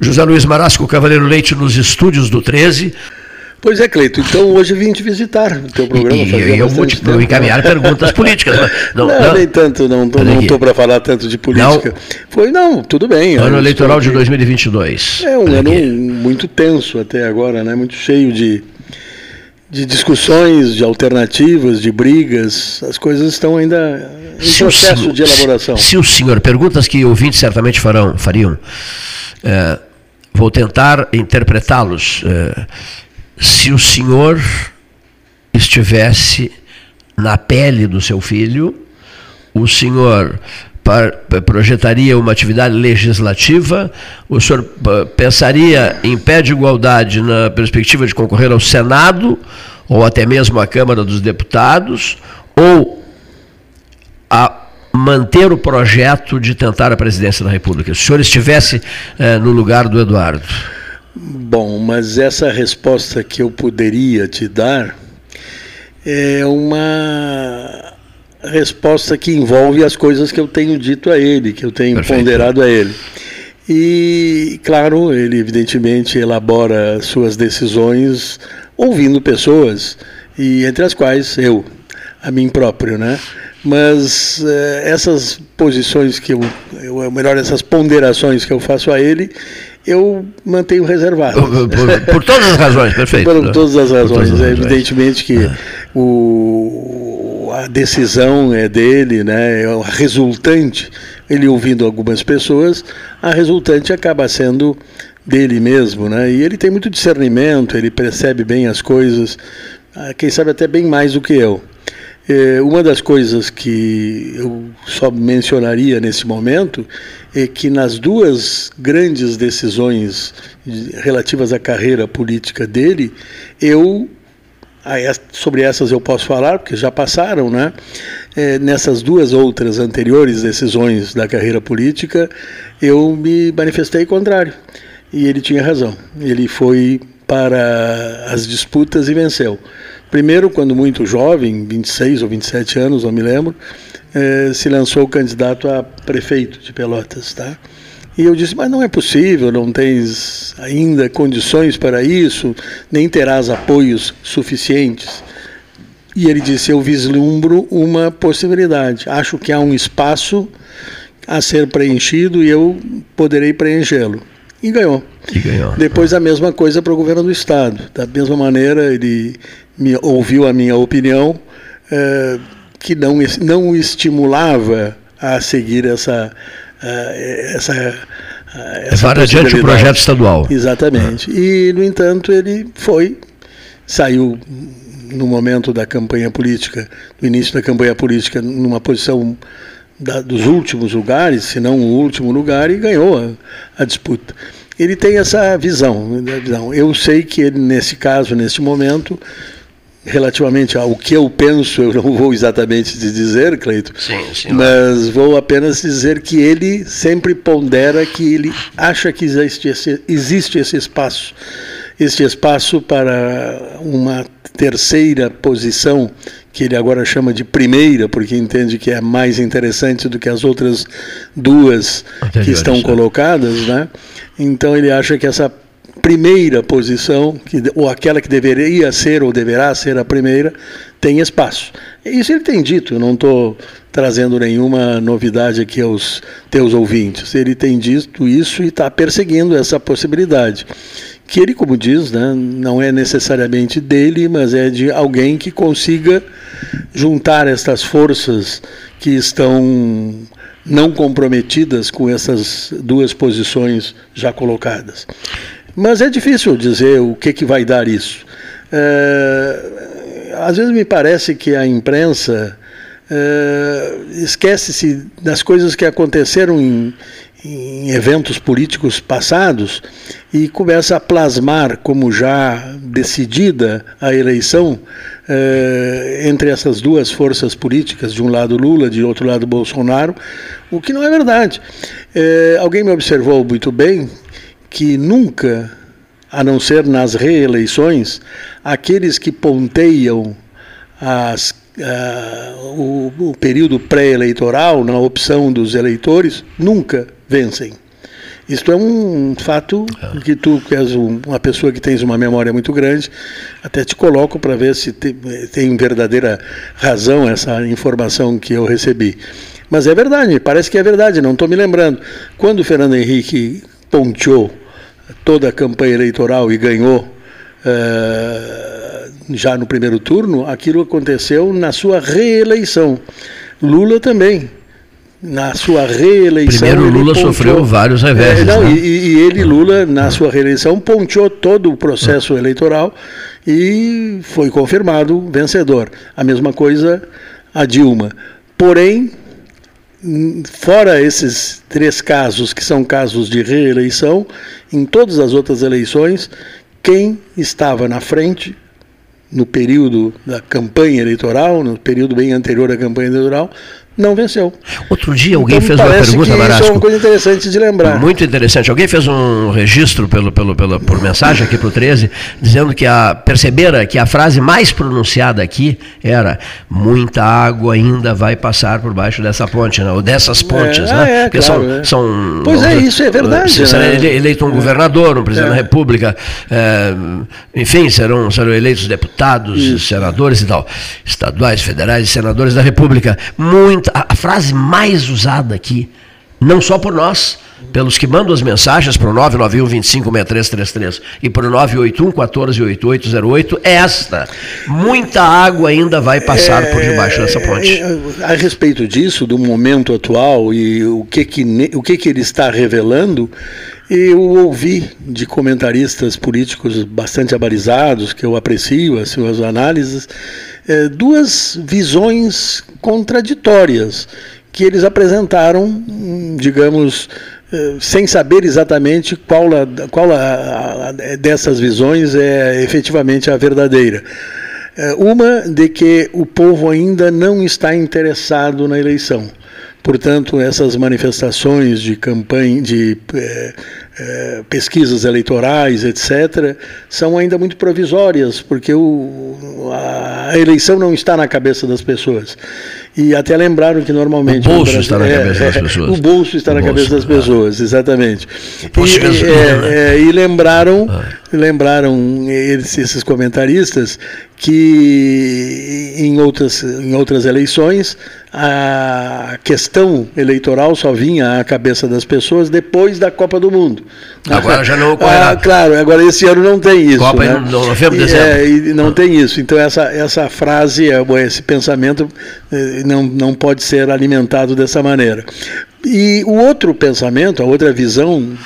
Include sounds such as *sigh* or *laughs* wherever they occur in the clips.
José Luiz Marasco, Cavaleiro Leite, nos estúdios do 13. Pois é, Cleito. Então hoje vim te visitar no teu programa. E, e eu vou te encaminhar perguntas políticas. Não, não, não, nem tanto, não estou para falar tanto de política. Não. Foi, não, tudo bem. Ano eleitoral de 2022. É um ano muito tenso até agora, né? muito cheio de, de discussões, de alternativas, de brigas. As coisas estão ainda em se processo senhor, de elaboração. Se, se, o senhor, perguntas que ouvintes certamente farão, fariam, é, vou tentar interpretá-los. É, se o senhor estivesse na pele do seu filho, o senhor projetaria uma atividade legislativa, o senhor pensaria em pé de igualdade na perspectiva de concorrer ao Senado ou até mesmo à Câmara dos Deputados, ou a manter o projeto de tentar a presidência da República? Se o senhor estivesse eh, no lugar do Eduardo. Bom, mas essa resposta que eu poderia te dar é uma resposta que envolve as coisas que eu tenho dito a ele, que eu tenho Perfeito. ponderado a ele. E, claro, ele evidentemente elabora suas decisões ouvindo pessoas, e entre as quais eu, a mim próprio, né? Mas eh, essas posições que eu, eu, melhor, essas ponderações que eu faço a ele, eu mantenho reservado. Por, por, por todas as razões, perfeito. por todas as razões. Todas as é evidentemente que é. o, a decisão é dele, né, é a resultante, ele ouvindo algumas pessoas, a resultante acaba sendo dele mesmo. Né, e ele tem muito discernimento, ele percebe bem as coisas, ah, quem sabe até bem mais do que eu. É, uma das coisas que eu só mencionaria nesse momento é que nas duas grandes decisões relativas à carreira política dele, eu sobre essas eu posso falar porque já passaram, né? É, nessas duas outras anteriores decisões da carreira política, eu me manifestei contrário e ele tinha razão. Ele foi para as disputas e venceu. Primeiro, quando muito jovem, 26 ou 27 anos, não me lembro, eh, se lançou candidato a prefeito de Pelotas, tá? E eu disse, mas não é possível, não tens ainda condições para isso, nem terás apoios suficientes. E ele disse, eu vislumbro uma possibilidade, acho que há um espaço a ser preenchido e eu poderei preenchê-lo. E ganhou. E ganhou. Depois a mesma coisa para o governo do estado. Da mesma maneira, ele me, ouviu a minha opinião, é, que não, não o estimulava a seguir essa. Uh, essa essa adiante o projeto estadual. Exatamente. E, no entanto, ele foi, saiu no momento da campanha política, no início da campanha política, numa posição da, dos últimos lugares, se não o último lugar, e ganhou a, a disputa. Ele tem essa visão, visão. Eu sei que ele, nesse caso, nesse momento, relativamente ao que eu penso, eu não vou exatamente te dizer, Cleito, sim, sim, mas vou apenas dizer que ele sempre pondera que ele acha que existe esse, existe esse espaço, este espaço para uma terceira posição que ele agora chama de primeira, porque entende que é mais interessante do que as outras duas Anteriores, que estão né? colocadas, né? Então ele acha que essa primeira posição, que, ou aquela que deveria ser ou deverá ser a primeira, tem espaço. Isso ele tem dito, eu não estou trazendo nenhuma novidade aqui aos teus ouvintes. Ele tem dito isso e está perseguindo essa possibilidade. Que ele, como diz, né, não é necessariamente dele, mas é de alguém que consiga juntar estas forças que estão não comprometidas com essas duas posições já colocadas. Mas é difícil dizer o que, que vai dar isso. É, às vezes me parece que a imprensa é, esquece-se das coisas que aconteceram em, em eventos políticos passados e começa a plasmar como já decidida a eleição é, entre essas duas forças políticas, de um lado Lula, de outro lado Bolsonaro, o que não é verdade. É, alguém me observou muito bem que nunca, a não ser nas reeleições, aqueles que ponteiam as, uh, o, o período pré-eleitoral na opção dos eleitores nunca vencem. Isto é um fato é. que tu, que és uma pessoa que tens uma memória muito grande, até te coloco para ver se tem, tem verdadeira razão essa informação que eu recebi. Mas é verdade, parece que é verdade, não estou me lembrando. Quando o Fernando Henrique ponteou toda a campanha eleitoral e ganhou já no primeiro turno, aquilo aconteceu na sua reeleição. Lula também na sua reeleição. Primeiro Lula ponteou, sofreu vários reveses. É, não, né? e, e, ele, Lula, na sua reeleição, ponteou todo o processo eleitoral e foi confirmado vencedor. A mesma coisa a Dilma. Porém, fora esses três casos, que são casos de reeleição, em todas as outras eleições, quem estava na frente no período da campanha eleitoral, no período bem anterior à campanha eleitoral, não venceu. Outro dia alguém então, fez uma pergunta, Marasco. Isso é uma coisa interessante de lembrar. Muito interessante. Alguém fez um registro pelo, pelo, pelo, por mensagem aqui para o 13, dizendo que a, percebera que a frase mais pronunciada aqui era muita água ainda vai passar por baixo dessa ponte, né? ou dessas pontes, é, né? É, Porque claro, são, é. são, pois é, isso é verdade. Se será né? eleito um governador, um presidente da é. República, é, enfim, serão, serão eleitos deputados, isso. senadores e tal, estaduais, federais e senadores da República. Muita a, frase mais usada aqui, não só por nós, pelos que mandam as mensagens para o 991 256333 e para o 981 148808 é esta. Muita água ainda vai passar é, por debaixo dessa ponte. É, a respeito disso, do momento atual e o que, que, o que, que ele está revelando, eu ouvi de comentaristas políticos bastante abalizados, que eu aprecio as suas análises, é, duas visões contraditórias que eles apresentaram, digamos, é, sem saber exatamente qual, a, qual a, a, dessas visões é efetivamente a verdadeira. É, uma de que o povo ainda não está interessado na eleição. Portanto, essas manifestações de campanha, de é, pesquisas eleitorais, etc., são ainda muito provisórias, porque o, a eleição não está na cabeça das pessoas. E até lembraram que normalmente. O bolso está na é, cabeça das pessoas. O bolso está o na bolso, cabeça das pessoas, exatamente. E, é, é, e, lembraram, ah. lembraram eles, esses comentaristas que em outras, em outras eleições a questão eleitoral só vinha à cabeça das pessoas depois da Copa do Mundo. Agora já não *laughs* ocorrerá. Ah, claro, agora esse ano não tem isso. Copa né? em novembro, dezembro. É, e não tem isso. Então essa, essa frase, é, esse pensamento eh, não, não pode ser alimentado dessa maneira. E o outro pensamento, a outra visão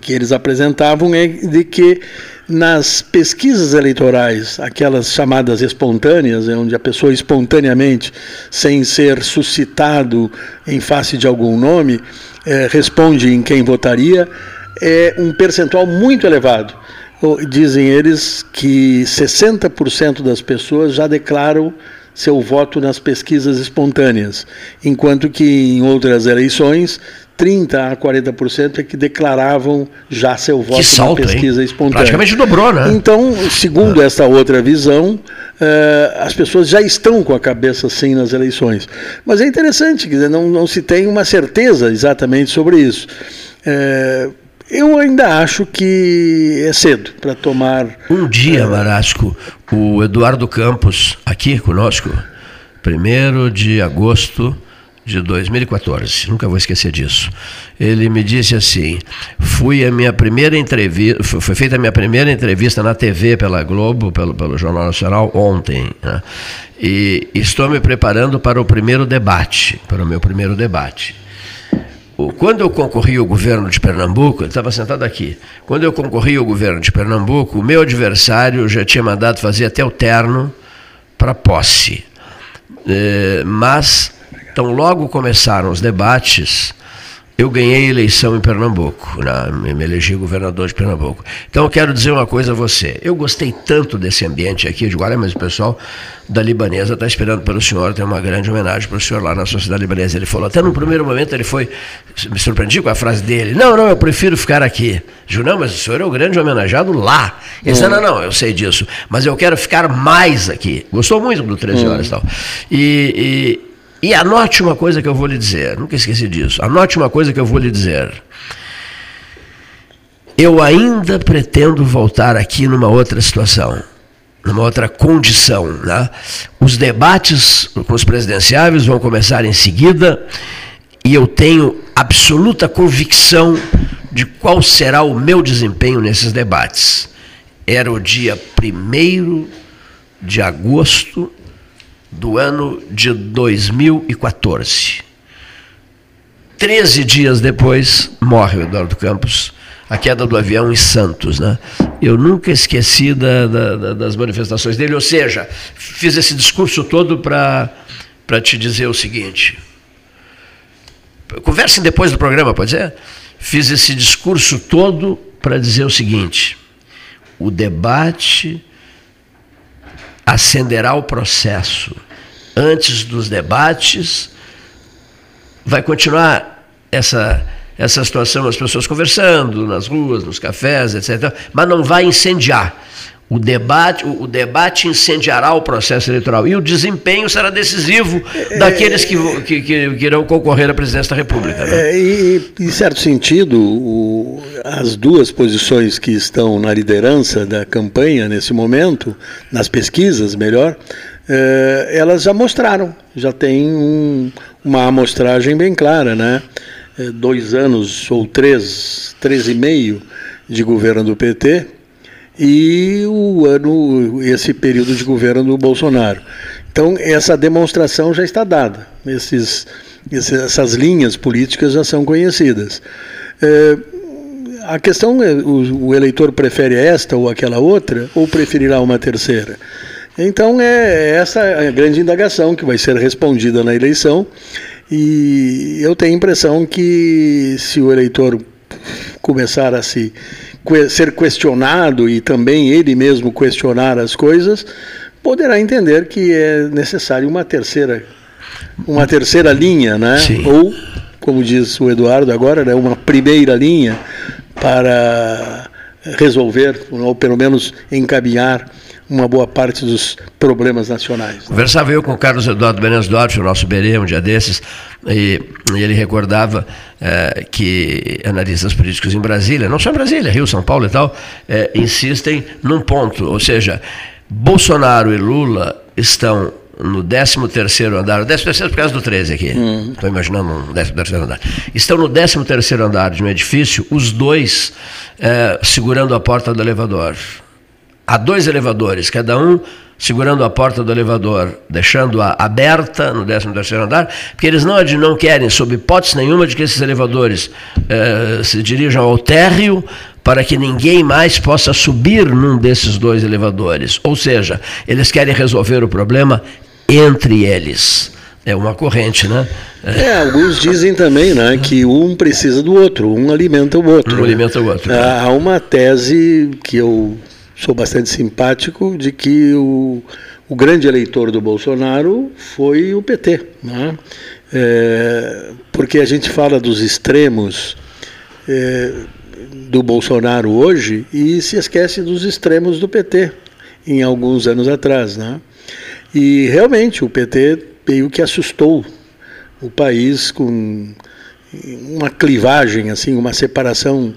que eles apresentavam é de que nas pesquisas eleitorais, aquelas chamadas espontâneas, é onde a pessoa espontaneamente, sem ser suscitado em face de algum nome, é, responde em quem votaria, é um percentual muito elevado. Dizem eles que 60% das pessoas já declaram seu voto nas pesquisas espontâneas, enquanto que em outras eleições 30 a 40% é que declaravam já seu voto salto, na pesquisa hein? espontânea. Praticamente dobrou, né? Então, segundo é. essa outra visão, uh, as pessoas já estão com a cabeça assim nas eleições. Mas é interessante, quer dizer, não, não se tem uma certeza exatamente sobre isso. Uh, eu ainda acho que é cedo para tomar. Um dia, Marasco, o Eduardo Campos, aqui conosco, 1 de agosto de 2014, nunca vou esquecer disso. Ele me disse assim: fui a minha primeira entrevista, foi feita a minha primeira entrevista na TV pela Globo, pelo, pelo Jornal Nacional, ontem. Né? E estou me preparando para o primeiro debate, para o meu primeiro debate. Quando eu concorri ao governo de Pernambuco, ele estava sentado aqui. Quando eu concorri ao governo de Pernambuco, o meu adversário já tinha mandado fazer até o terno para posse. É, mas, então, logo começaram os debates eu ganhei eleição em Pernambuco, né? me elegi governador de Pernambuco. Então eu quero dizer uma coisa a você. Eu gostei tanto desse ambiente aqui, eu digo, olha, mas o pessoal da Libanesa está esperando pelo senhor, tem uma grande homenagem para o senhor lá na Sociedade Libanesa. Ele falou, até no primeiro momento ele foi, me surpreendi com a frase dele, não, não, eu prefiro ficar aqui. Digo, não, mas o senhor é o grande homenageado lá. Ele disse, hum. não, não, eu sei disso, mas eu quero ficar mais aqui. Gostou muito do 13 horas hum. e tal. E, e e anote uma coisa que eu vou lhe dizer, nunca esqueci disso. Anote uma coisa que eu vou lhe dizer. eu ainda pretendo voltar aqui numa outra situação, numa outra condição. Né? Os debates com os presidenciáveis vão começar em seguida e eu tenho absoluta convicção de qual será o meu desempenho nesses debates. Era o dia 1 de agosto do ano de 2014. Treze dias depois, morre o Eduardo Campos, a queda do avião em Santos. Né? Eu nunca esqueci da, da, das manifestações dele, ou seja, fiz esse discurso todo para te dizer o seguinte. Conversem depois do programa, pode ser? Fiz esse discurso todo para dizer o seguinte: o debate acenderá o processo. Antes dos debates, vai continuar essa, essa situação, as pessoas conversando nas ruas, nos cafés, etc. Mas não vai incendiar. O debate, o, debate incendiará o processo eleitoral e o desempenho será decisivo daqueles que, que, que, que, irão concorrer à presidência da República. Né? É, e, em certo sentido, o, as duas posições que estão na liderança da campanha nesse momento, nas pesquisas, melhor, é, elas já mostraram, já tem um, uma amostragem bem clara, né? É, dois anos ou três, três e meio de governo do PT e o ano, esse período de governo do Bolsonaro. Então, essa demonstração já está dada, esses, essas linhas políticas já são conhecidas. É, a questão é: o, o, eleitor prefere esta ou aquela outra, ou preferirá uma terceira? Então, é essa a grande indagação que vai ser respondida na eleição. E eu tenho a impressão que se o eleitor começar a se ser questionado e também ele mesmo questionar as coisas, poderá entender que é necessário uma terceira uma terceira linha, né? Sim. Ou, como diz o Eduardo agora, né, uma primeira linha para resolver, ou pelo menos encaminhar uma boa parte dos problemas nacionais. Né? Conversava eu com o Carlos Eduardo Benes Duarte, o nosso Berê, um dia desses, e, e ele recordava é, que analistas políticos em Brasília, não só em Brasília, Rio, São Paulo e tal, é, insistem num ponto, ou seja, Bolsonaro e Lula estão no 13º andar, 13º por causa do 13 aqui, estou hum. imaginando um 13º andar, estão no 13º andar de um edifício, os dois é, segurando a porta do elevador. Há dois elevadores, cada um segurando a porta do elevador, deixando-a aberta no 13º andar, porque eles não, não querem, sob hipótese nenhuma, de que esses elevadores eh, se dirijam ao térreo para que ninguém mais possa subir num desses dois elevadores. Ou seja, eles querem resolver o problema entre eles. É uma corrente, né? É, alguns dizem também né, que um precisa do outro, um alimenta o outro. Um alimenta o outro. Há uma tese que eu sou bastante simpático de que o, o grande eleitor do Bolsonaro foi o PT. Né? É, porque a gente fala dos extremos é, do Bolsonaro hoje e se esquece dos extremos do PT em alguns anos atrás. Né? E realmente o PT meio que assustou o país com uma clivagem, assim, uma separação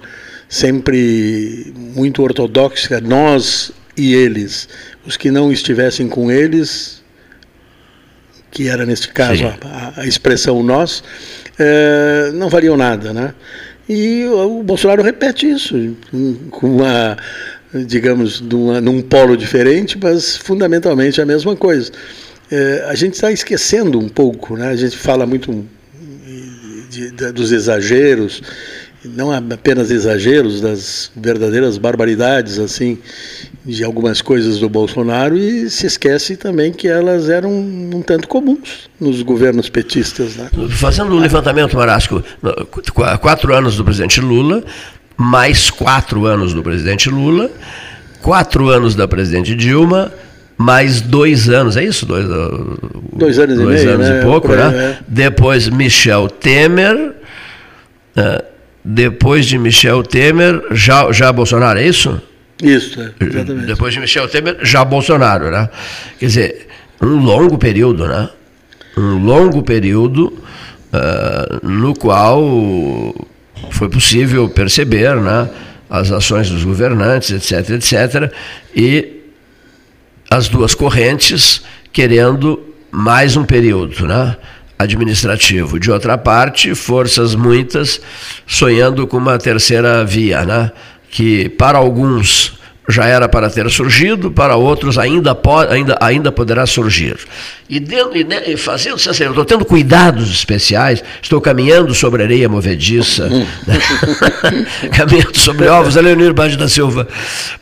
sempre muito ortodoxa, nós e eles. Os que não estivessem com eles, que era neste caso a, a, expressão nós, é, não valiam nada, né? E o Bolsonaro repete isso com uma, digamos, numa, num polo diferente, mas fundamentalmente a mesma coisa. É, a gente está esquecendo um pouco, né? A gente fala muito de, de, dos exageros não apenas exageros, das verdadeiras barbaridades assim de algumas coisas do Bolsonaro e se esquece também que elas eram um tanto comuns nos governos petistas. Né? Fazendo um levantamento, Marasco, quatro anos do presidente Lula, mais quatro anos do presidente Lula, quatro anos da presidente Dilma, mais dois anos, é isso? Dois, dois anos dois e meio, anos né? e pouco, né? É. Depois Michel Temer. Uh, depois de Michel Temer, já, já Bolsonaro, é isso? Isso, é, exatamente. Depois de Michel Temer, já Bolsonaro, né? Quer dizer, um longo período, né? Um longo período uh, no qual foi possível perceber, né? as ações dos governantes, etc, etc, e as duas correntes querendo mais um período, né? Administrativo. De outra parte, forças muitas sonhando com uma terceira via, né? que para alguns já era para ter surgido, para outros ainda, pode, ainda, ainda poderá surgir. E, dentro, e fazendo assim, eu estou tendo cuidados especiais, estou caminhando sobre areia movediça, né? *laughs* caminhando sobre ovos, Leonir Bade da Silva,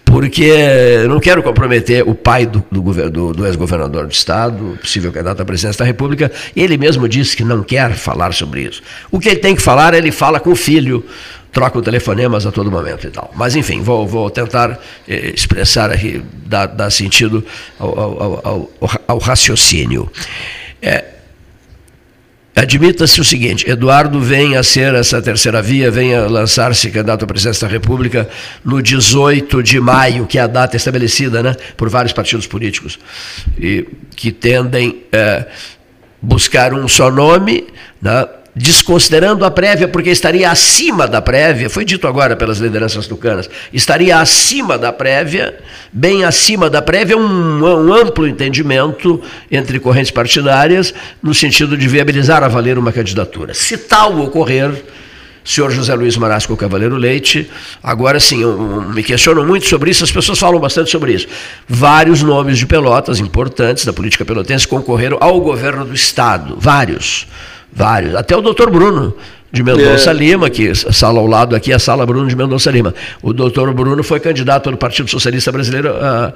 porque não quero comprometer o pai do, do, do, do ex-governador do Estado, possível candidato à presidência da República, ele mesmo disse que não quer falar sobre isso. O que ele tem que falar, ele fala com o filho, trocam telefonemas a todo momento e tal. Mas, enfim, vou, vou tentar eh, expressar aqui, dar, dar sentido ao, ao, ao, ao raciocínio. É, Admita-se o seguinte: Eduardo vem a ser essa terceira via, vem a lançar-se candidato à presidência da República no 18 de maio, que é a data estabelecida né, por vários partidos políticos, e que tendem a é, buscar um só nome. Né, desconsiderando a prévia, porque estaria acima da prévia, foi dito agora pelas lideranças tucanas, estaria acima da prévia, bem acima da prévia, um, um, amplo entendimento entre correntes partidárias, no sentido de viabilizar a valer uma candidatura. Se tal ocorrer, senhor José Luiz Marasco Cavaleiro Leite. Agora sim, eu, eu, me questiono muito sobre isso, as pessoas falam bastante sobre isso. Vários nomes de Pelotas importantes da política pelotense concorreram ao governo do Estado, vários. Vários. Até o doutor Bruno de Mendonça é. Lima, que a sala ao lado aqui é a sala Bruno de Mendonça Lima. O doutor Bruno foi candidato do Partido Socialista Brasileiro uh,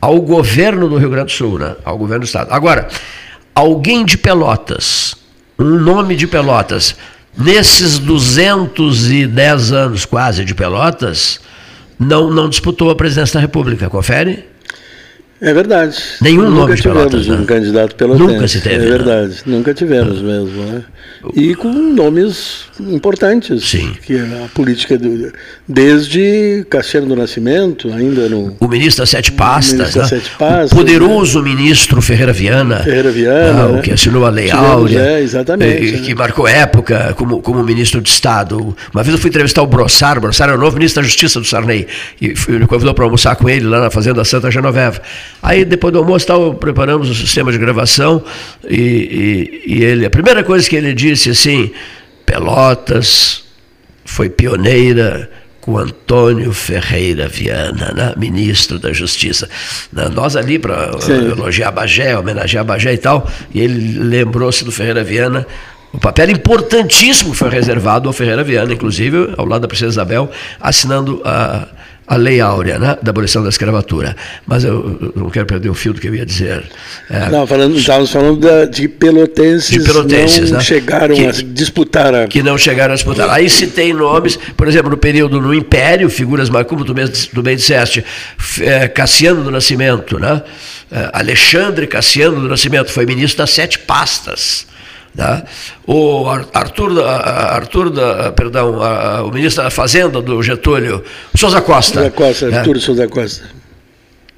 ao governo do Rio Grande do Sul, né? ao governo do Estado. Agora, alguém de Pelotas, um nome de Pelotas, nesses 210 anos quase de Pelotas, não, não disputou a presidência da República, confere? É verdade. Nenhum nunca nome tivemos Pelotas, um né? candidato pelotense. Nunca se teve. É né? verdade, né? nunca tivemos mesmo. Né? E com nomes importantes. Sim. Que a política, do, desde Cassiano do Nascimento, ainda no... O ministro das Sete Pastas, né? Sete Pastas o poderoso né? ministro Ferreira Viana. Ferreira Viana. Ah, né? Que assinou a Lei Áurea. É, exatamente. Que, que marcou época como, como ministro de Estado. Uma vez eu fui entrevistar o Brossar, o Brossar era o novo ministro da Justiça do Sarney. E fui, me convidou para almoçar com ele lá na Fazenda Santa Genoveva. Aí depois do almoço tal, preparamos o sistema de gravação e, e, e ele, a primeira coisa que ele disse assim, Pelotas foi pioneira com Antônio Ferreira Viana, né? ministro da Justiça. Né, nós ali para elogiar Bagé, homenagear Bagé e tal, e ele lembrou-se do Ferreira Viana o papel importantíssimo foi reservado ao Ferreira Viana, inclusive ao lado da Princesa Isabel, assinando a, a Lei Áurea, né, da abolição da escravatura. Mas eu, não quero perder o fio do que eu ia dizer. É, não, falando, estávamos falando da, de pelotenses, de pelotenses não né, chegaram que, a disputar. A... Que não chegaram a disputar. Aí citei nomes, por exemplo, no período no Império, figuras, como tu bem, tu bem disseste, é, Cassiano do Nascimento, né? É, Alexandre Cassiano do Nascimento foi ministro das sete pastas. Tá? O Arthur, Arthur perdão, o ministro da Fazenda do Getúlio, Souza Costa. Souza Costa, né? Arthur Souza Costa.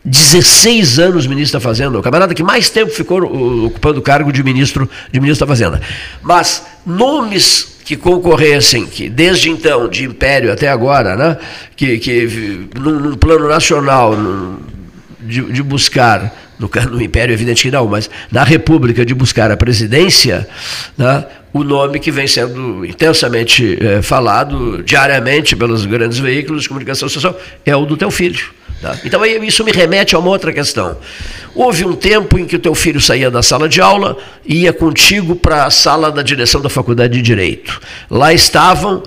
16 anos ministro da Fazenda, o camarada que mais tempo ficou ocupando o cargo de ministro, de ministro da Fazenda. Mas nomes que concorressem, que desde então, de império até agora, né, que, que num, num plano nacional, num, de, de buscar no, no Império, evidente que não, mas na República de buscar a presidência, né, o nome que vem sendo intensamente é, falado diariamente pelos grandes veículos de comunicação social é o do teu filho. Tá? Então isso me remete a uma outra questão. Houve um tempo em que o teu filho saía da sala de aula e ia contigo para a sala da direção da Faculdade de Direito. Lá estavam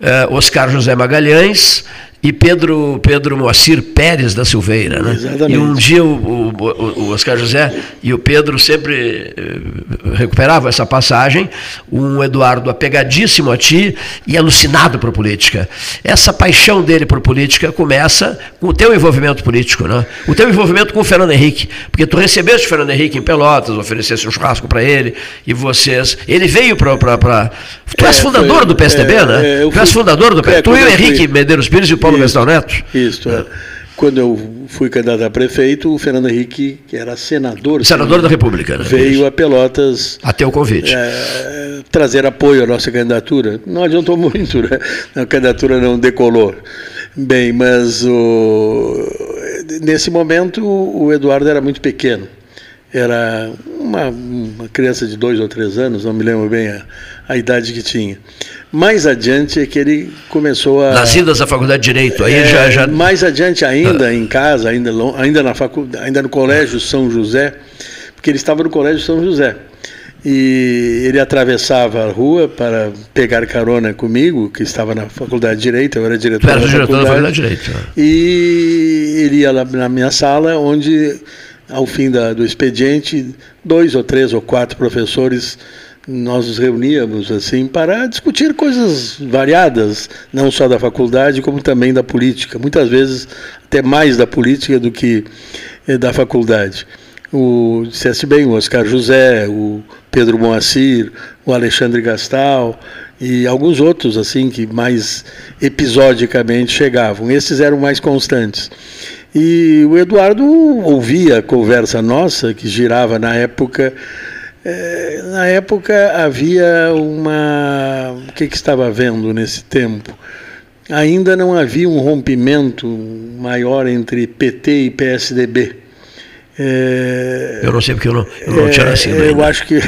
eh, Oscar José Magalhães, e Pedro, Pedro Moacir Pérez da Silveira. Né? Exatamente. E um dia o, o, o, Oscar José e o Pedro sempre eh, recuperavam essa passagem, um Eduardo apegadíssimo a ti e alucinado por política. Essa paixão dele por política começa com o teu envolvimento político, né? o teu envolvimento com o Fernando Henrique, porque tu recebeste o Fernando Henrique em Pelotas, oferecesse um churrasco para ele, e vocês... Ele veio para... Tu és é, fundador foi, do PSDB, é, né? É, tu és fundador do PSDB. É, tu e o Henrique Medeiros Pires e o Paulo Paulo Gastão Neto? Isso, é. Quando eu fui candidato a prefeito, o Fernando Henrique, que era senador. Senador da República, né? Veio a Pelotas. Até o convite. É, trazer apoio à nossa candidatura. Não adiantou *laughs* muito, né? A candidatura não decolou. Bem, mas o, nesse momento o Eduardo era muito pequeno. Era uma, uma criança de dois ou três anos, não me lembro bem a, a idade que tinha. Mais adiante é que ele começou a. Nascidas da faculdade de Direito, aí é, já, já. Mais adiante ainda, ah. em casa, ainda, ainda, na facu, ainda no Colégio São José, porque ele estava no Colégio São José. E ele atravessava a rua para pegar carona comigo, que estava na faculdade de Direito, eu era diretor, da, diretor faculdade, da faculdade de Direito. É. E ele ia lá na minha sala, onde, ao fim da, do expediente, dois ou três ou quatro professores nós nos reuníamos assim para discutir coisas variadas, não só da faculdade, como também da política. Muitas vezes até mais da política do que eh, da faculdade. O disseste bem, o Oscar José, o Pedro Moacir, o Alexandre Gastal e alguns outros assim que mais episodicamente chegavam. Esses eram mais constantes. E o Eduardo ouvia a conversa nossa que girava na época é, na época havia uma. O que, que estava havendo nesse tempo? Ainda não havia um rompimento maior entre PT e PSDB. É, eu não sei porque eu não, eu não tinha nascido. É, eu acho que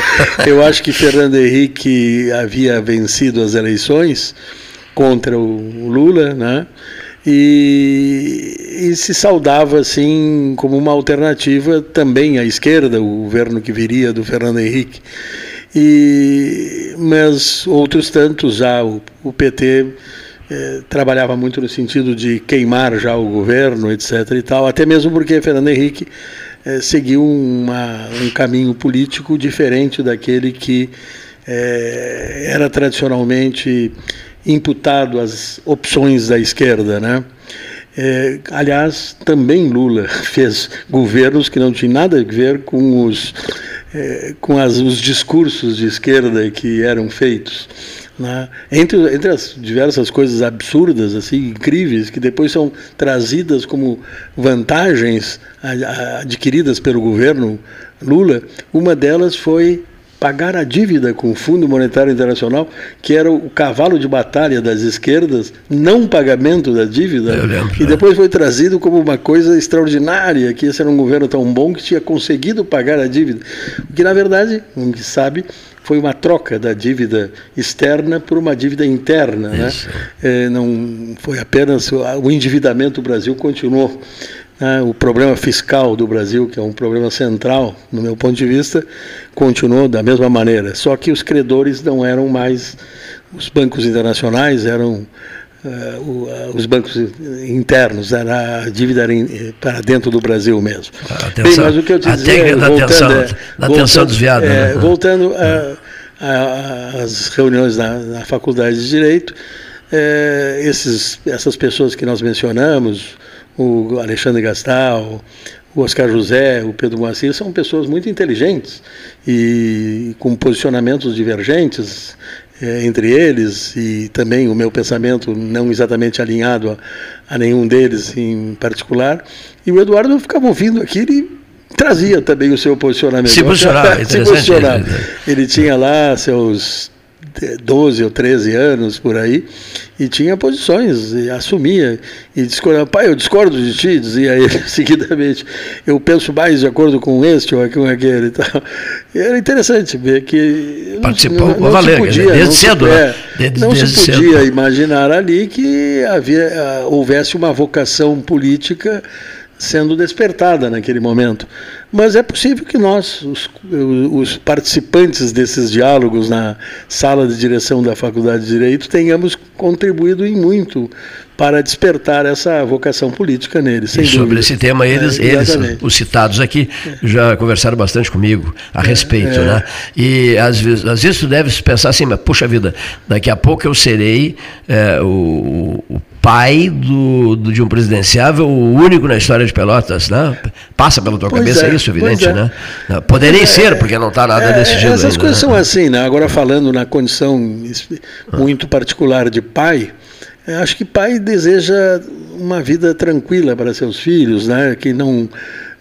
*laughs* eu acho que Fernando Henrique havia vencido as eleições contra o Lula, né? E, e, se saudava assim como uma alternativa também à esquerda, o governo que viria do Fernando Henrique. E, mas outros tantos já, o, o PT eh, trabalhava muito no sentido de queimar já o governo, etc. e tal, até mesmo porque Fernando Henrique eh, seguiu uma, um caminho político diferente daquele que eh, era tradicionalmente imputado às opções da esquerda, né? É, aliás, também Lula *laughs* fez governos que não tinham nada a ver com os, é, com as, os discursos de esquerda que eram feitos. Né? Entre, entre as diversas coisas absurdas, assim, incríveis, que depois são trazidas como vantagens adquiridas pelo governo Lula, uma delas foi pagar a dívida com o Fundo Monetário Internacional, que era o cavalo de batalha das esquerdas, não pagamento da dívida, lembro, e depois foi trazido como uma coisa extraordinária, que esse era um governo tão bom que tinha conseguido pagar a dívida. O que, na verdade, se sabe, foi uma troca da dívida externa por uma dívida interna. Né? É, não foi apenas o endividamento do Brasil continuou né, o problema fiscal do Brasil, que é um problema central, no meu ponto de vista, continuou da mesma maneira. Só que os credores não eram mais os bancos internacionais, eram uh, os bancos internos, era a dívida era in, para dentro do Brasil mesmo. Atenção, Bem, mas o que eu te dizia, da voltando, atenção, é, da atenção desviada. É, né? Voltando às reuniões na, na, Faculdade de Direito, é, esses, essas pessoas que nós mencionamos, o Alexandre Gastal, o Oscar José, o Pedro Moacir, são pessoas muito inteligentes e com posicionamentos divergentes é, entre eles e também o meu pensamento não exatamente alinhado a, a, nenhum deles em particular. E o Eduardo ficava ouvindo aquilo e trazia também o seu posicionamento. Se posicionava, *laughs* se posicionava. Ele tinha lá seus 12 ou 13 anos por aí, e tinha posições, e assumia, e discordava, pai, eu discordo de ti, dizia ele *laughs* seguidamente, eu penso mais de acordo com este ou com aquele e tal. E era interessante ver que Participou, não, não, podia, desde não cedo, se, é, desde, não desde se podia cedo. imaginar ali que havia, ah, houvesse uma vocação política sendo despertada naquele momento. Mas é possível que nós, os, os, participantes desses diálogos na sala de direção da Faculdade de Direito, tenhamos contribuído em muito para despertar essa vocação política neles. Sem sobre dúvida. esse tema, eles, é, eles, os citados aqui, já conversaram bastante comigo a é, respeito. É, né? E às vezes, às vezes tu deves pensar assim, mas puxa vida, daqui a pouco eu serei é, o, o pai do, do, de um presidenciável, o único na história de Pelotas, né? Passa pela tua pois cabeça é, isso, evidente, é. né? Poderia é, ser, porque não está nada é, desse jeito. Essas ainda, coisas né? são assim, né? Agora falando na condição muito particular de pai, acho que pai deseja uma vida tranquila para seus filhos, né? Que não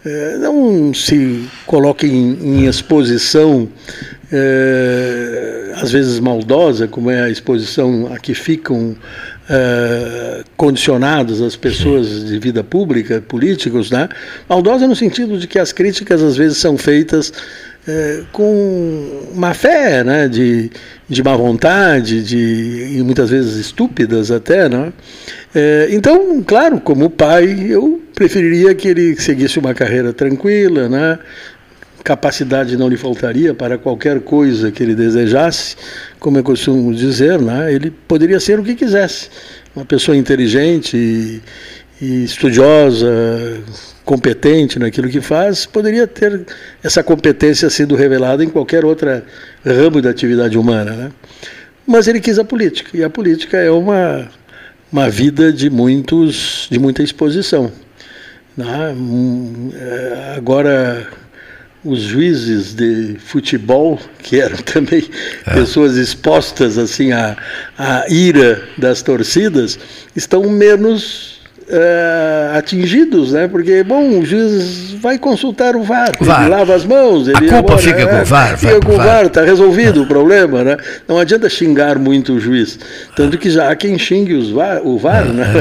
é, não se coloque em, em exposição é, às vezes maldosa, como é a exposição a que ficam uh, condicionados às pessoas de vida pública, políticos, né? Maldosa no sentido de que as críticas às vezes são feitas é, com má fé, né, de, de má vontade, de, e muitas vezes estúpidas até. Né? É, então, claro, como pai, eu preferiria que ele seguisse uma carreira tranquila, né? Capacidade não lhe faltaria para qualquer coisa que ele desejasse, como eu costumo dizer, né? ele poderia ser o que quisesse. Uma pessoa inteligente e, e estudiosa, competente naquilo que faz, poderia ter essa competência sido revelada em qualquer outra ramo da atividade humana. Né? Mas ele quis a política, e a política é uma, uma vida de, muitos, de muita exposição. Né? Hum, é, agora, os juízes de futebol, que eram *laughs* também é. pessoas expostas assim à, à ira das torcidas, estão menos uh, atingidos, né? Porque, bom, o juiz vai consultar o VAR, VAR. ele lava as mãos. Ele, a culpa agora, fica é, com o VAR. Fica com o VAR, está resolvido o problema, né? Não adianta xingar muito o juiz. Tanto que já há quem xingue os VAR, o VAR, é, né?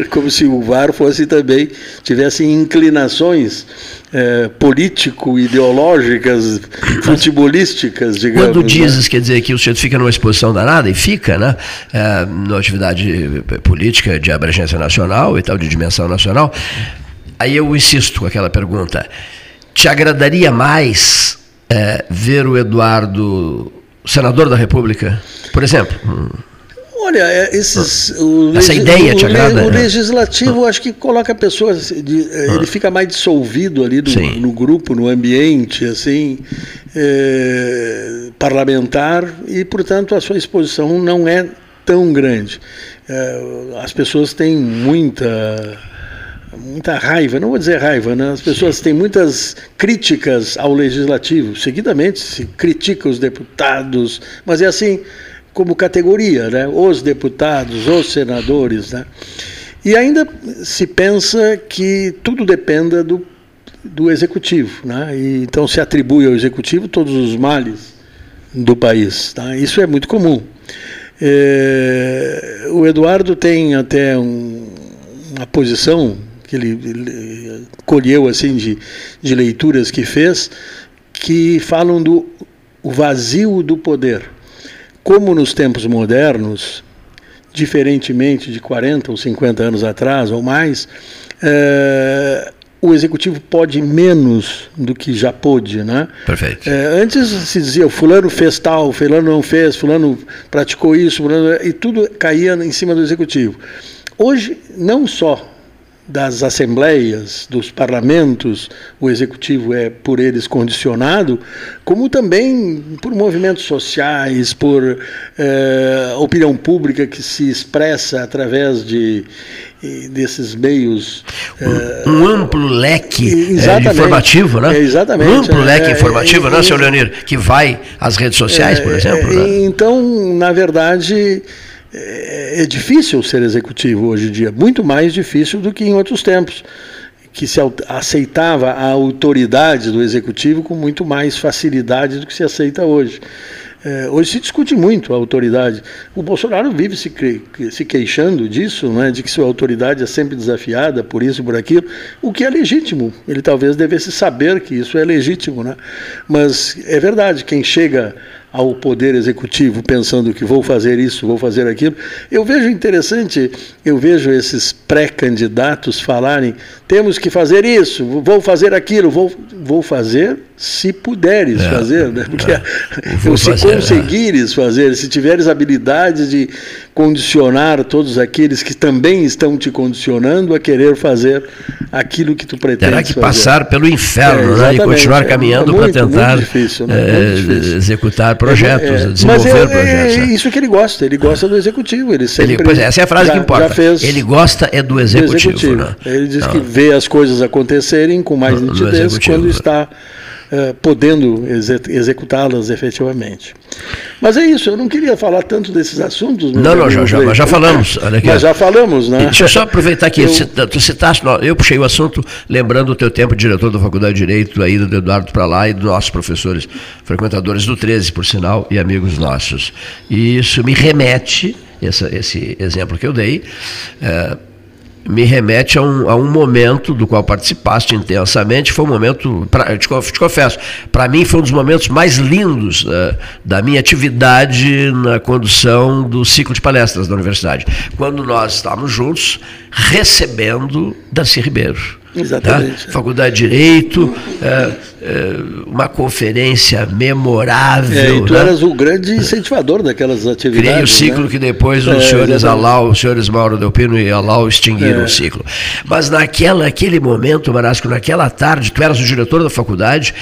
É *laughs* Como se o VAR fosse também, tivesse inclinações é, político-ideológicas, futebolísticas, digamos. Quando né? dizes, né? quer dizer que o sujeito fica numa exposição danada, e fica, né? É, numa atividade política de abrangência nacional e tal, de dimensão nacional, aí eu insisto com aquela pergunta. Te agradaria mais é, ver o Eduardo senador da República, por exemplo? Olha, é, esses, o essa ideia te agrada? O, legislativo, acho que coloca pessoas, de, é, ele fica mais dissolvido ali no, no grupo, no ambiente, assim, é, parlamentar, e portanto a sua exposição não é tão grande. É, as pessoas têm muita muita raiva, não vou dizer raiva, né? as pessoas têm muitas críticas ao legislativo. Seguidamente se critica os deputados, mas é assim, como categoria, né? os deputados, os senadores. Né? E ainda se pensa que tudo dependa do, do executivo. Né? E, então se atribui ao executivo todos os males do país. Tá? Isso é muito comum. É, o Eduardo tem até um, uma posição que ele, ele, colheu assim de, de leituras que fez que falam do vazio do poder. Como nos tempos modernos, diferentemente de 40 ou 50 anos atrás ou mais, é, o executivo pode menos do que já pôde, né? Perfeito. É, antes se dizia, fulano fez tal, fulano não fez, fulano praticou isso, fulano, e tudo caía em cima do executivo. Hoje, não só das assembleias, dos parlamentos, o executivo é por eles condicionado, como também por movimentos sociais, por eh, opinião pública que se expressa através de desses meios um, um amplo leque é, informativo, né? exatamente. Um amplo leque é, informativo, né, senhor Leonir, que vai às redes sociais, por exemplo. Né? Então, na verdade, é, é difícil ser executivo hoje em dia, muito mais difícil do que em outros tempos, que se aceitava a autoridade do executivo com muito mais facilidade do que se aceita hoje. É, hoje se discute muito a autoridade. O Bolsonaro vive se, se queixando disso, né, de que sua autoridade é sempre desafiada por isso, por aquilo, o que é legítimo. Ele talvez devesse saber que isso é legítimo. Né? Mas é verdade, quem chega ao poder executivo pensando que vou fazer isso, vou fazer aquilo. Eu vejo interessante, eu vejo esses pré-candidatos falarem: temos que fazer isso, vou fazer aquilo, vou, vou fazer se puderes é, fazer, né? Porque é, *laughs* se fazer, conseguires é. fazer, se tiveres habilidades de condicionar todos aqueles que também estão te condicionando a querer fazer aquilo que tu pretendes Terá que fazer. passar pelo inferno é, né? e continuar caminhando é para tentar difícil, né? É, executar projetos, é, desenvolver mas projetos. É né? isso que ele gosta, ele gosta do executivo. Ele sempre ele, pois é, essa é a frase já, que importa. Ele gosta é do executivo. Do executivo. Né? Ele diz que vê as coisas acontecerem com mais nitidez quando está eh, podendo executá-las efetivamente. Mas é isso, eu não queria falar tanto desses assuntos. Não, não, já, já, mas já falamos. Olha aqui. Mas já falamos, né? Deixa eu só aproveitar que eu... tu citaste, eu puxei o assunto lembrando o teu tempo de diretor da Faculdade de Direito, aí do Eduardo para lá e dos nossos professores, frequentadores do 13, por sinal, e amigos nossos. E isso me remete esse, esse exemplo que eu dei, é, me remete a um, a um momento do qual participaste intensamente. Foi um momento, pra, te, te confesso, para mim foi um dos momentos mais lindos uh, da minha atividade na condução do ciclo de palestras da universidade. Quando nós estávamos juntos recebendo Darcy Ribeiro. Exatamente. Tá? Faculdade de Direito, é, é, uma conferência memorável. É, e tu né? eras o grande incentivador daquelas atividades. Criei o ciclo né? que depois os é, senhores Alau, os senhores Mauro Delpino e Alau extinguiram é. o ciclo. Mas naquela, naquele momento, Marasco, naquela tarde, tu eras o diretor da faculdade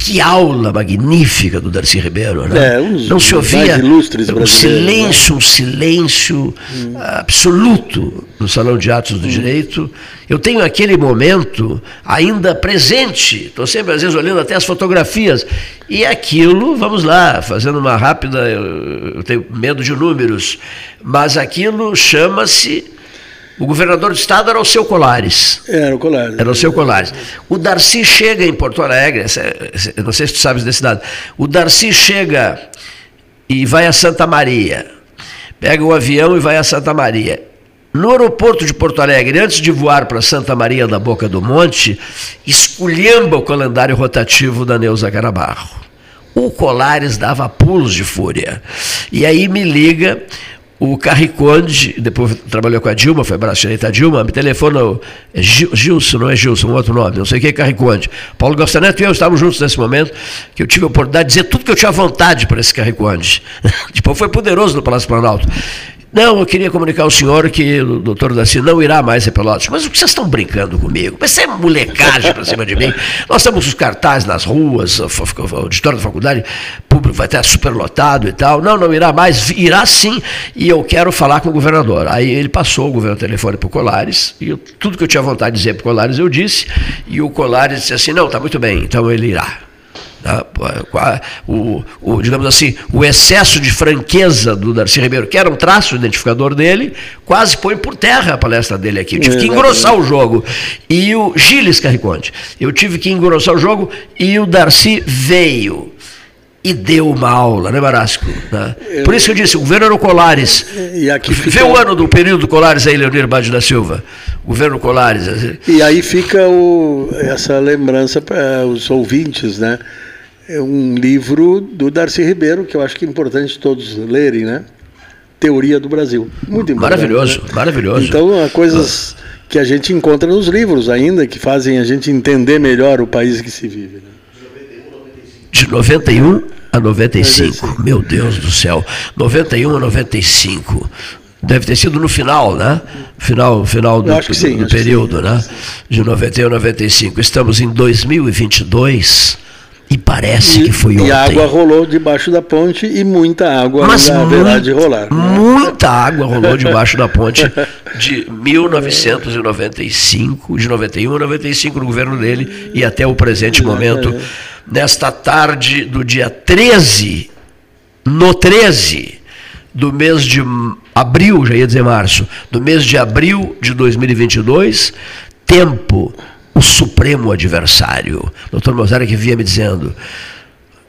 que aula magnífica do Darcy Ribeiro, né? É, Não se ouvia um silêncio, né? um silêncio hum. absoluto no Salão de Atos do hum. Direito. Eu tenho aquele momento ainda presente, estou sempre às vezes olhando até as fotografias, e aquilo, vamos lá, fazendo uma rápida, eu, eu tenho medo de números, mas aquilo chama-se o governador do estado era o seu Colares. Era o Colares. Era o seu Colares. O Darcy chega em Porto Alegre, não sei se tu sabes desse dado. O Darcy chega e vai a Santa Maria. Pega o avião e vai a Santa Maria. No aeroporto de Porto Alegre, antes de voar para Santa Maria da Boca do Monte, esculhamba o calendário rotativo da Neuza Carabarro. O Colares dava pulos de fúria. E aí me liga o Carriconde, depois trabalhou com a Dilma, foi braço direito da Dilma, me telefona, é Gilson, não é Gilson, um outro nome, não sei o que é Carriconde. Paulo Gostaneto e eu estávamos juntos nesse momento, que eu tive a oportunidade de dizer tudo que eu tinha vontade para esse Carriconde. *laughs* depois foi poderoso no Palácio Planalto. Não, eu queria comunicar ao senhor que o doutor Daci não irá mais a Pelotas. Mas o que vocês estão brincando comigo? Mas isso é molecagem para cima de mim. Nós temos os cartazes nas ruas, o auditório da faculdade público vai estar superlotado e tal. Não, não irá mais, irá sim, e eu quero falar com o governador. Aí ele passou o governo telefone para o Colares, e eu, tudo que eu tinha vontade de dizer para o Colares eu disse, e o Colares disse assim, não, está muito bem, então ele irá. Tá? O, o, digamos assim, o excesso de franqueza do Darcy Ribeiro, que era um traço identificador dele, quase põe por terra a palestra dele aqui. Eu tive que engrossar o jogo. E o Gilles Carriconte, eu tive que engrossar o jogo e o Darcy veio e deu uma aula, né, Marasco? Né? Por isso que eu disse, o governo Colares. E aqui fica... Vê o ano do período Colares aí, Leonir Bade da Silva. Governo Colares. E aí fica o, essa lembrança para os ouvintes, né? É um livro do Darcy Ribeiro, que eu acho que é importante todos lerem, né? Teoria do Brasil. Muito importante. Maravilhoso, né? maravilhoso. Então, há coisas que a gente encontra nos livros ainda, que fazem a gente entender melhor o país que se vive. Né? De 91 a 95. 95. Meu Deus do céu. 91 a 95. Deve ter sido no final, né? Final, final do, sim, do período, sim, né? De 91 a 95. Estamos em 2022 e parece e, que foi ontem. E a água rolou debaixo da ponte e muita água Mas ainda haverá de rolar. Muita água rolou debaixo da ponte *laughs* de 1995, de 91 a 95 no governo dele e até o presente momento. Nesta tarde do dia 13, no 13 do mês de abril, já ia dizer março, do mês de abril de 2022, tempo o supremo adversário. Doutor Mozart que vinha me dizendo,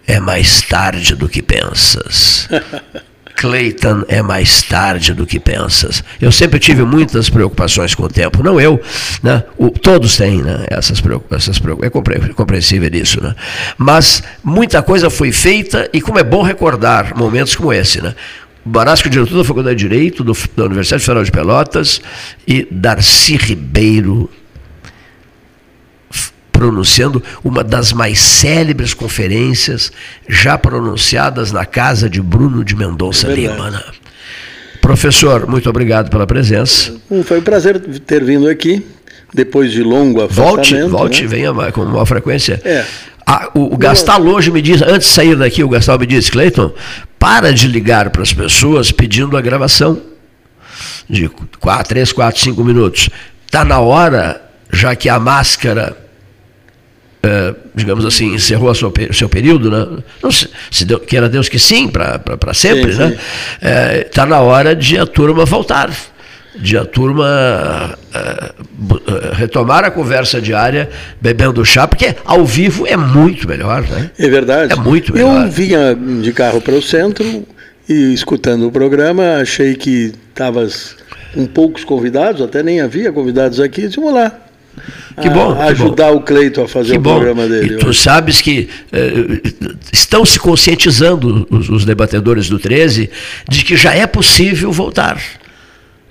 é mais tarde do que pensas. *laughs* Clayton é mais tarde do que pensas. Eu sempre tive muitas preocupações com o tempo, não eu, né? O, todos têm né? essas preocupações, é compreensível isso, né? Mas muita coisa foi feita e como é bom recordar momentos como esse, né? Barasco, diretor da Faculdade de Direito do, da Universidade Federal de Pelotas e Darcy Ribeiro, pronunciando uma das mais célebres conferências já pronunciadas na casa de Bruno de Mendonça é Lima. Né? Professor, muito obrigado pela presença. Foi um prazer ter vindo aqui, depois de longo afastamento. Volte, volte, né? venha com maior frequência. É. Ah, o, o Gastal hoje me diz, antes de sair daqui, o Gastal me disse, Cleiton, para de ligar para as pessoas pedindo a gravação de 4, 3, 4, 5 minutos. Está na hora, já que a máscara é, digamos assim, encerrou o seu, período, né? Não, se, se deu, queira Deus que sim, para sempre, sim, né? Está é, tá na hora de a turma voltar, de a turma é, retomar a conversa diária bebendo chá, porque ao vivo é muito melhor, né? É verdade. É muito melhor. Eu vinha de carro para o centro e escutando o programa, achei que estavas com poucos convidados, até nem havia convidados aqui, disse, vamos lá. Que bom. A, ajudar bom. o Cleito a fazer que o bom. programa dele. E tu sabes que eh, estão se conscientizando os, os, debatedores do 13 de que já é possível voltar.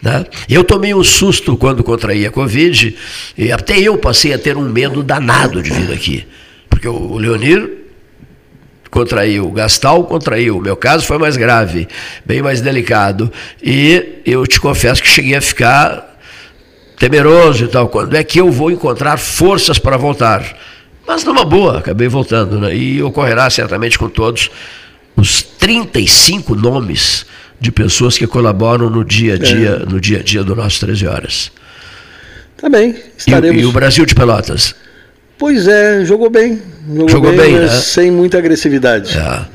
Né? Eu tomei um susto quando contraí a Covid, e até eu passei a ter um medo danado de vir aqui. Porque o, o Leonir contraiu, o Gastal contraiu, o meu caso foi mais grave, bem mais delicado. E eu te confesso que cheguei a ficar temeroso e tal. Quando é que eu vou encontrar forças para voltar? Mas numa boa, acabei voltando. Né? E ocorrerá certamente com todos os 35 nomes de pessoas que colaboram no dia a dia, é. no dia a dia do nosso 13 horas. Tá bem, estaremos... E, e o Brasil de Pelotas? Pois é, jogou bem. Jogou, jogou bem, bem né? sem muita agressividade. É.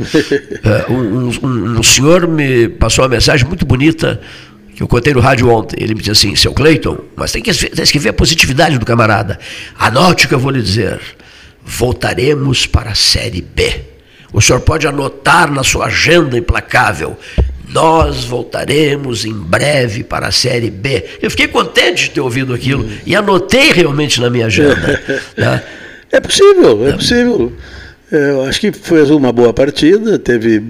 *laughs* é um, um, um, senhor me passou uma mensagem muito bonita que eu contei no rádio ontem. Ele me disse assim, seu Cleiton, mas tem que, tem que ver a positividade do camarada. Anote o que eu vou lhe dizer. Voltaremos para a Série B. O senhor pode anotar na sua agenda implacável. Nós voltaremos em breve para a Série B. Eu fiquei contente de ter ouvido aquilo e anotei realmente na minha agenda. *laughs* né? É possível, é possível. Eu acho que foi uma boa partida, teve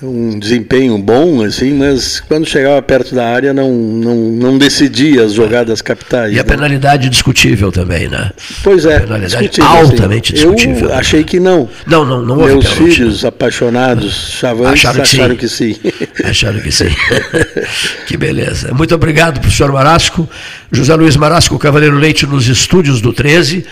um desempenho bom, assim, mas quando chegava perto da área não, não, não decidia as jogadas capitais. E né? a penalidade discutível também, né? Pois é, discutível, altamente assim. discutível. Eu achei que não. Não, não, não Meus filhos apaixonados, chavantes, acharam, que, acharam que sim. Acharam que sim. *laughs* que beleza. Muito obrigado, professor Marasco. José Luiz Marasco, Cavaleiro Leite, nos estúdios do 13.